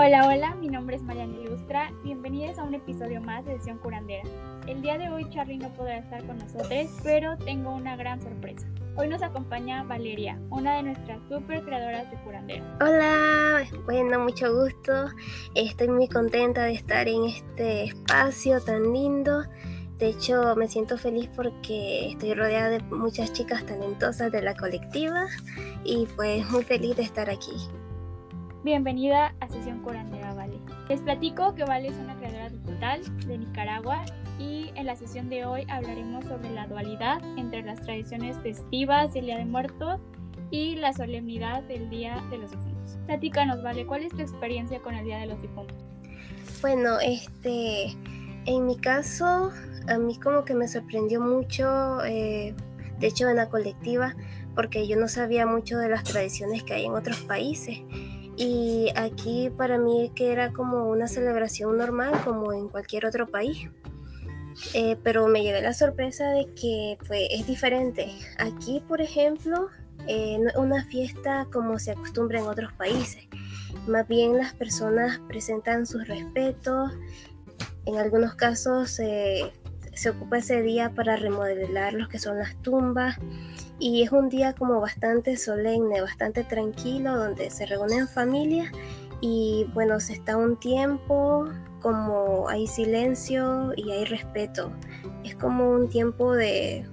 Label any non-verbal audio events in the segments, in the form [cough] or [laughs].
Hola, hola, mi nombre es Mariana Ilustra. Bienvenidos a un episodio más de Sesión Curandera. El día de hoy Charlie no podrá estar con nosotros, pero tengo una gran sorpresa. Hoy nos acompaña Valeria, una de nuestras super creadoras de curandera. Hola, bueno, mucho gusto. Estoy muy contenta de estar en este espacio tan lindo. De hecho, me siento feliz porque estoy rodeada de muchas chicas talentosas de la colectiva y pues muy feliz de estar aquí. Bienvenida a Sesión Curandera Vale. Les platico que Vale es una creadora digital de Nicaragua y en la sesión de hoy hablaremos sobre la dualidad entre las tradiciones festivas del Día de Muertos y la solemnidad del Día de los Difuntos. Platícanos, Vale, ¿cuál es tu experiencia con el Día de los Difuntos? Bueno, este, en mi caso, a mí como que me sorprendió mucho, eh, de hecho en la colectiva, porque yo no sabía mucho de las tradiciones que hay en otros países. Y aquí para mí que era como una celebración normal como en cualquier otro país. Eh, pero me llevé la sorpresa de que pues, es diferente. Aquí, por ejemplo, eh, no es una fiesta como se acostumbra en otros países. Más bien las personas presentan sus respetos. En algunos casos eh, se ocupa ese día para remodelar los que son las tumbas y es un día como bastante solemne, bastante tranquilo, donde se reúnen familias y bueno, se está un tiempo como hay silencio y hay respeto. Es como un tiempo de,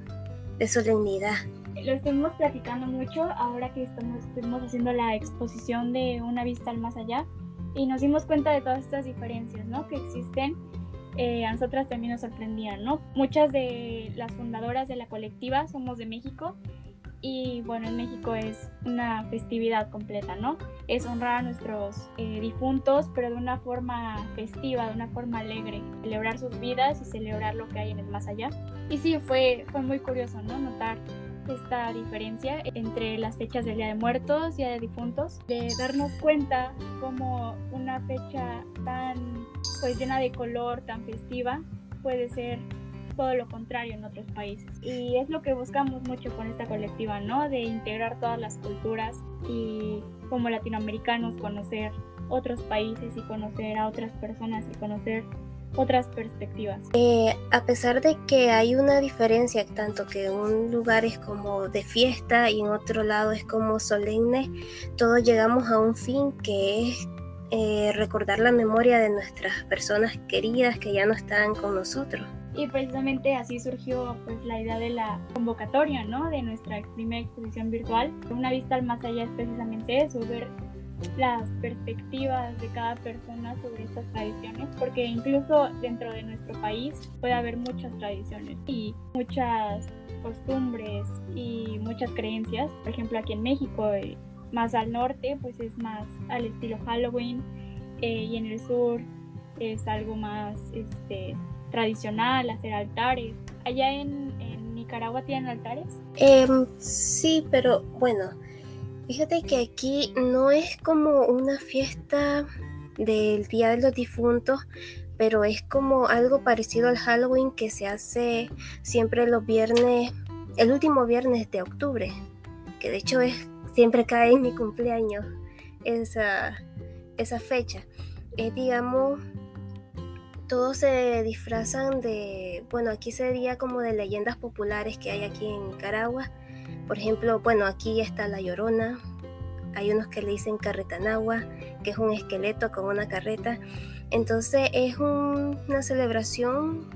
de solemnidad. Lo estuvimos platicando mucho ahora que estamos, estuvimos haciendo la exposición de Una vista al más allá y nos dimos cuenta de todas estas diferencias ¿no? que existen. Eh, a nosotras también nos sorprendían, ¿no? Muchas de las fundadoras de la colectiva somos de México y bueno, en México es una festividad completa, ¿no? Es honrar a nuestros eh, difuntos, pero de una forma festiva, de una forma alegre, celebrar sus vidas y celebrar lo que hay en el más allá. Y sí, fue, fue muy curioso, ¿no? Notar esta diferencia entre las fechas del Día de Muertos, Día de Difuntos, de darnos cuenta como una fecha tan pues llena de color, tan festiva, puede ser todo lo contrario en otros países. Y es lo que buscamos mucho con esta colectiva, ¿no? De integrar todas las culturas y como latinoamericanos conocer otros países y conocer a otras personas y conocer otras perspectivas. Eh, a pesar de que hay una diferencia, tanto que un lugar es como de fiesta y en otro lado es como solemne, todos llegamos a un fin que es eh, recordar la memoria de nuestras personas queridas que ya no están con nosotros. Y precisamente así surgió pues la idea de la convocatoria, ¿no? De nuestra primera exposición virtual. Una vista al más allá es precisamente eso, ver las perspectivas de cada persona sobre estas tradiciones, porque incluso dentro de nuestro país puede haber muchas tradiciones y muchas costumbres y muchas creencias. Por ejemplo, aquí en México, eh, más al norte, pues es más al estilo Halloween eh, y en el sur es algo más este, tradicional, hacer altares. ¿Allá en, Nicaragua tienen altares? Em, sí, pero bueno, fíjate que aquí no es como una fiesta del Día de los Difuntos, pero es como algo parecido al Halloween que se hace siempre los viernes, el último viernes de octubre, que de hecho es siempre cae en mi cumpleaños esa, fecha. Es digamos todos se disfrazan de, bueno, aquí sería como de leyendas populares que hay aquí en Nicaragua. Por ejemplo, bueno, aquí está la Llorona, hay unos que le dicen carretanagua, que es un esqueleto con una carreta. Entonces es una celebración,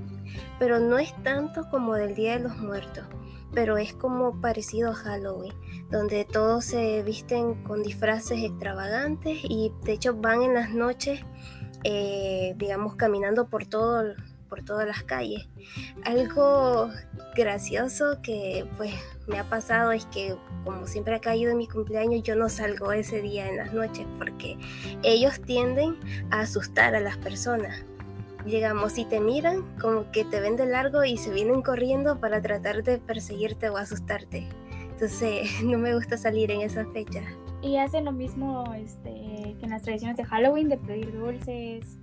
pero no es tanto como del Día de los Muertos, pero es como parecido a Halloween, donde todos se visten con disfraces extravagantes y de hecho van en las noches eh, digamos, caminando por, todo, por todas las calles. Algo gracioso que pues me ha pasado es que como siempre ha caído en mi cumpleaños, yo no salgo ese día en las noches porque ellos tienden a asustar a las personas. Digamos, si te miran, como que te ven de largo y se vienen corriendo para tratar de perseguirte o asustarte. Entonces, [laughs] no me gusta salir en esa fecha. Y hacen lo mismo este, que en las tradiciones de Halloween, de pedir dulces.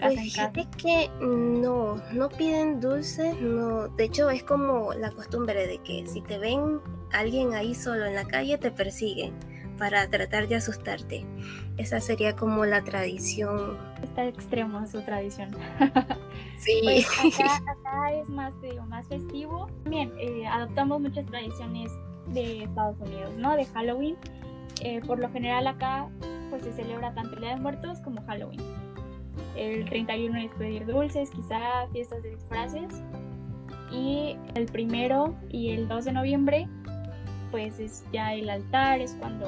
Pues fíjate que no, no piden dulces, no. De hecho, es como la costumbre de que si te ven alguien ahí solo en la calle, te persiguen. para tratar de asustarte. Esa sería como la tradición. Está extremo su tradición. [laughs] Sí. Pues acá, [laughs] acá, es más, más festivo. También eh, adoptamos muchas tradiciones de Estados Unidos, ¿no? De Halloween. Eh, por lo general acá pues se celebra tanto el Día de Muertos como Halloween. El 31 es pedir dulces, quizá fiestas de disfraces. Y el primero y el 2 de noviembre pues es ya el altar, es cuando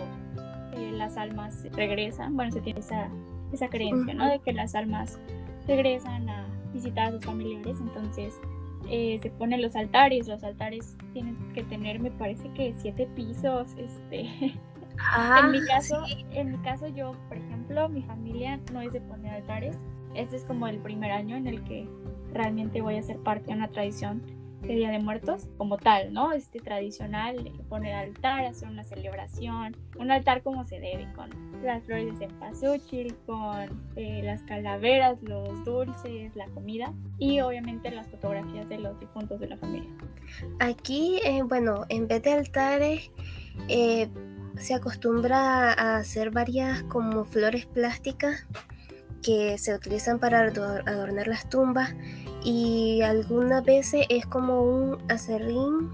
eh, las almas regresan. Bueno, se tiene esa, esa creencia, ¿no? De que las almas regresan a visitar a sus familiares. Entonces eh, se ponen los altares. Los altares tienen que tener, me parece que siete pisos. Este. [laughs] Ah, en mi caso, en mi caso yo, por ejemplo, mi familia no es de poner altares. Este es como el primer año en el que realmente voy a ser parte de una tradición de Día de Muertos como tal, ¿no? Este tradicional, poner altar, hacer una celebración, un altar como se debe, con las flores de cempasúchil, con eh, las calaveras, los dulces, la comida y obviamente las fotografías de los difuntos de la familia. Aquí, eh, bueno, en vez de altares, eh, se acostumbra a hacer varias como flores plásticas que se utilizan para adornar las tumbas y algunas veces es como un acerrín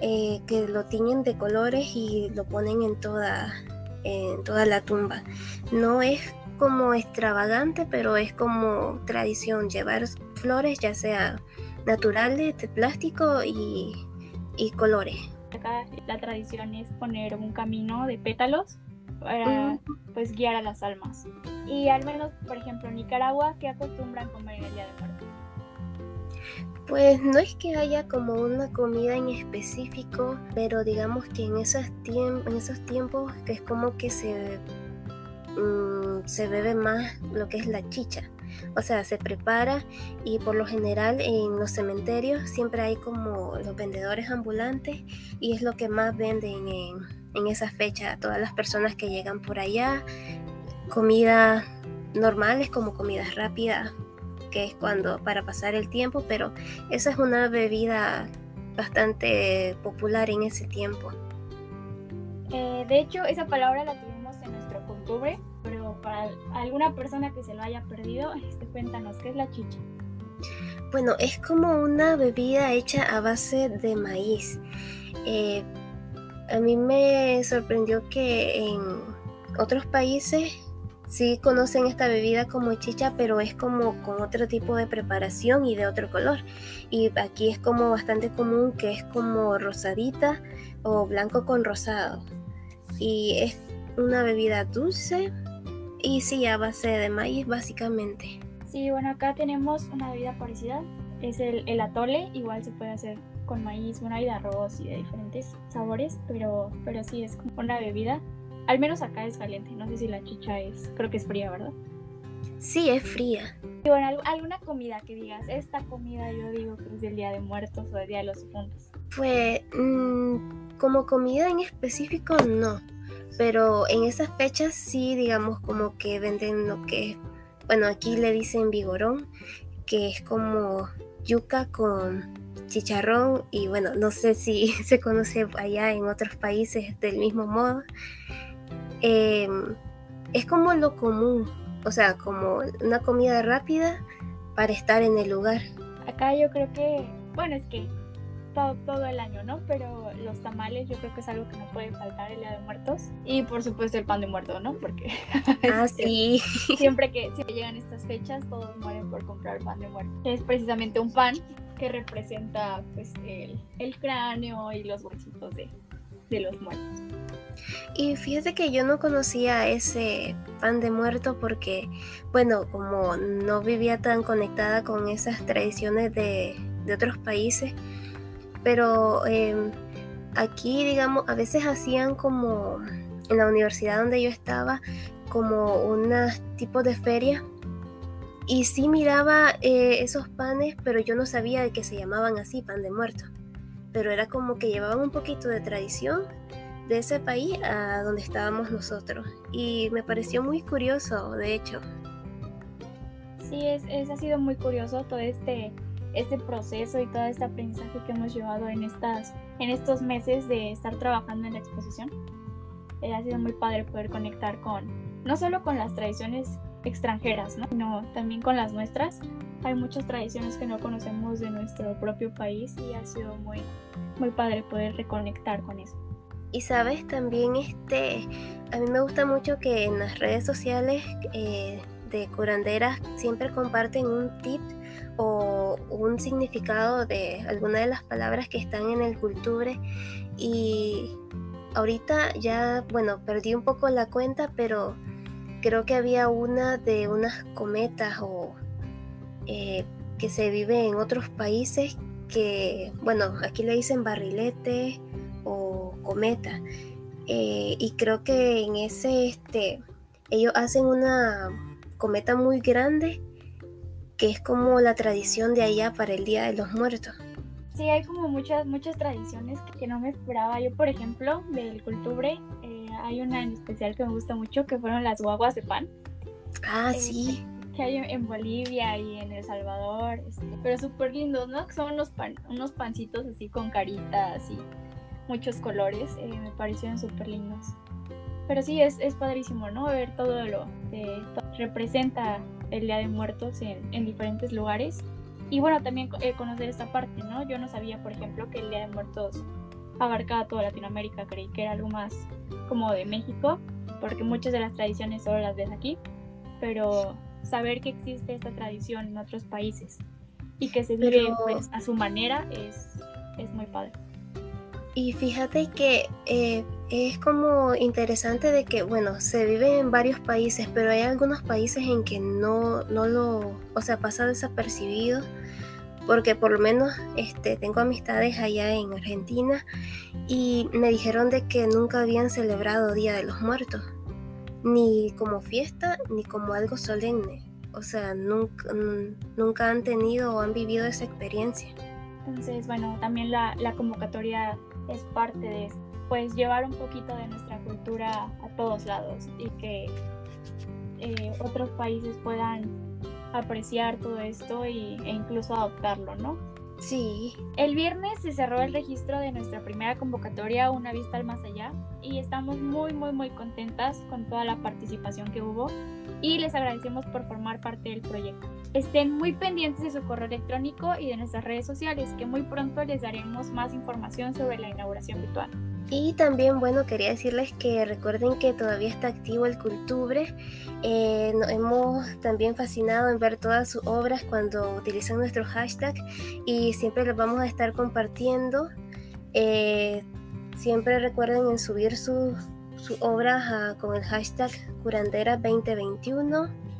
eh, que lo tiñen de colores y lo ponen en toda, en toda la tumba. No es como extravagante, pero es como tradición llevar flores, ya sea naturales, de plástico y, y colores. Acá la tradición es poner un camino de pétalos para pues guiar a las almas. Y al menos, por ejemplo, en Nicaragua, ¿qué acostumbran comer en el Día de Muertos? Pues no es que haya como una comida en específico, pero digamos que en esos, en esos tiempos que es como que se, mm, se bebe más lo que es la chicha. O sea, se prepara y por lo general en los cementerios siempre hay como los vendedores ambulantes y es lo que más venden en, esa fecha. Todas las personas que llegan por allá, comida normales como comidas rápidas que es cuando para pasar el tiempo, pero esa es una bebida bastante popular en ese tiempo. Eh, de hecho, esa palabra la tuvimos en nuestro culture, para alguna persona que se lo haya perdido, este, cuéntanos, ¿qué es la chicha? Bueno, es como una bebida hecha a base de maíz. Eh, a mí me sorprendió que en otros países sí conocen esta bebida como chicha, pero es como con otro tipo de preparación y de otro color. Y aquí es como bastante común que es como rosadita o blanco con rosado. Y es una bebida dulce y sí a base de maíz básicamente. Sí, bueno, acá tenemos una bebida parecida. Es el, el atole, igual se puede hacer con maíz, bueno, hay de arroz y de diferentes sabores, pero, pero sí es como una bebida al menos acá es caliente. No sé si la chicha es. Creo que es fría, ¿verdad? Sí, es fría. Y bueno, alguna comida que digas, esta comida yo digo que es del Día de Muertos o del Día de los Difuntos. Pues, mm, como comida en específico, no. Pero en esas fechas sí, digamos, como que venden lo que, bueno, aquí le dicen vigorón, que es como yuca con chicharrón y bueno, no sé si [laughs] se conoce allá en otros países del mismo modo. Em, es como lo común, o sea, como una comida rápida para estar en el lugar. Acá yo creo que, bueno, es que todo, todo, el año, ¿no? Pero los tamales yo creo que es algo que no puede faltar el Día de Muertos. Y por supuesto el pan de muerto, ¿no? Porque [laughs] ah, sí. [laughs] siempre que siempre llegan estas fechas todos mueren por comprar pan de muerto. Es precisamente un pan que representa pues el, el cráneo y los huesitos de, de los muertos. Y fíjate que yo no conocía ese pan de muerto porque, bueno, como no vivía tan conectada con esas tradiciones de, otros países, pero em, aquí, digamos, a veces hacían como en la universidad donde yo estaba, como unas tipos de ferias. Y sí miraba eh, esos panes, pero yo no sabía de que se llamaban así, pan de muerto. Pero era como que llevaban un poquito de tradición de ese país a donde estábamos nosotros. Y me pareció muy curioso, de hecho. Sí, es, es, ha sido muy curioso todo este, este proceso y todo este aprendizaje que hemos llevado en, estas, en estos meses de estar trabajando en la exposición. eh, ha sido muy padre poder conectar con, no solo con las tradiciones extranjeras, ¿no? sino también con las nuestras. Hay muchas tradiciones que no conocemos de nuestro propio país y ha sido muy, muy padre poder reconectar con eso. Y sabes, también este, a mí me gusta mucho que en las redes sociales eh, de curanderas siempre comparten un tip o un significado de alguna de las palabras que están en el culture y ahorita ya, bueno, perdí un poco la cuenta, pero creo que había una de unas cometas o eh, que se vive en otros países que, bueno, aquí le dicen barrilete o cometa. Eh, y creo que en ese, este, ellos hacen una cometa muy grande que es como la tradición de allá para el Día de los Muertos. Sí, hay como muchas, muchas tradiciones que no me esperaba. Yo, por ejemplo, del Cultubre, eh, hay una en especial que me gusta mucho, que fueron las guaguas de pan. Ah, sí. Que hay en Bolivia y en El Salvador, este, pero súper lindos, ¿no? Son unos, pan, unos pancitos así con caritas y muchos colores, eh, me parecieron súper lindos. Pero sí, es, es padrísimo, ¿no? Ver todo lo que representa el Día de Muertos en, en diferentes lugares. Y bueno, también eh, conocer esta parte, ¿no? Yo no sabía, por ejemplo, que el Día de Muertos abarcaba toda Latinoamérica, creí que era algo más como de México, porque muchas de las tradiciones solo las ves aquí, pero saber que existe esta tradición en otros países y que se vive pues, a su manera es, es muy padre. Y fíjate que eh, es como interesante de que, bueno, se vive en varios países, pero hay algunos países en que no, no lo, o sea, pasa desapercibido, porque por lo menos este, tengo amistades allá en Argentina y me dijeron de que nunca habían celebrado Día de los Muertos, ni como fiesta, ni como algo solemne. O sea, nunca, nunca han tenido o han vivido esa experiencia. Entonces, bueno, también la, la convocatoria es parte de pues llevar un poquito de nuestra cultura a todos lados y que eh, otros países puedan apreciar todo esto y, e incluso adoptarlo, ¿no? Sí. El viernes se cerró el registro de nuestra primera convocatoria Una Vista al Más Allá y estamos muy muy muy contentas con toda la participación que hubo y les agradecemos por formar parte del proyecto. Estén muy pendientes de su correo electrónico y de nuestras redes sociales que muy pronto les daremos más información sobre la inauguración virtual. Y también, bueno, quería decirles que recuerden que todavía está activo el Cultubre. Eh, nos hemos también fascinado en ver todas sus obras cuando utilizan nuestro hashtag y siempre los vamos a estar compartiendo. Eh, siempre recuerden en subir sus obras con el hashtag Curandera 2021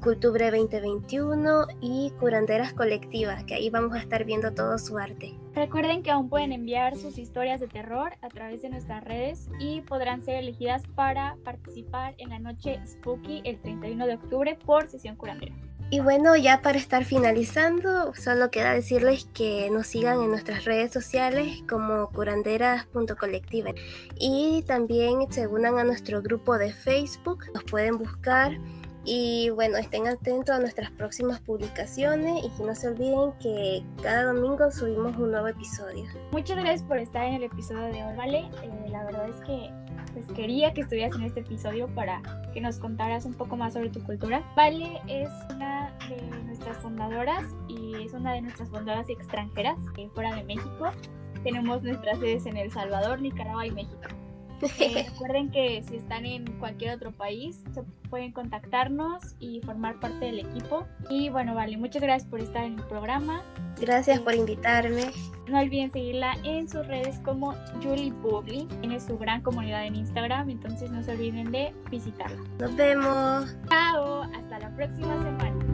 Cultubre 2021 y Curanderas Colectivas, que ahí vamos a estar viendo todo su arte. Recuerden que aún pueden enviar sus historias de terror a través de nuestras redes y podrán ser elegidas para participar en la noche Spooky el 31 de octubre por sesión curandera. Y bueno, ya para estar finalizando, solo queda decirles que nos sigan en nuestras redes sociales como curanderas.colectiva y también se unan a nuestro grupo de Facebook, nos pueden buscar y bueno, estén atentos a nuestras próximas publicaciones y que no se olviden que cada domingo subimos un nuevo episodio. Muchas gracias por estar en el episodio de hoy, Vale. Eh, la verdad es que pues quería que estuvieras en este episodio para que nos contaras un poco más sobre tu cultura. Vale es una de nuestras fundadoras y es una de nuestras fundadoras extranjeras que fuera de México. Tenemos nuestras sedes en El Salvador, Nicaragua y México. Eh, [laughs] recuerden que si están en cualquier otro país, se pueden contactarnos y formar parte del equipo. Y bueno, vale, muchas gracias por estar en el programa. Gracias por invitarme. No olviden seguirla en sus redes como Julie Bugley. Tiene su gran comunidad en Instagram, entonces no se olviden de visitarla. Nos vemos. Chao, hasta la próxima semana.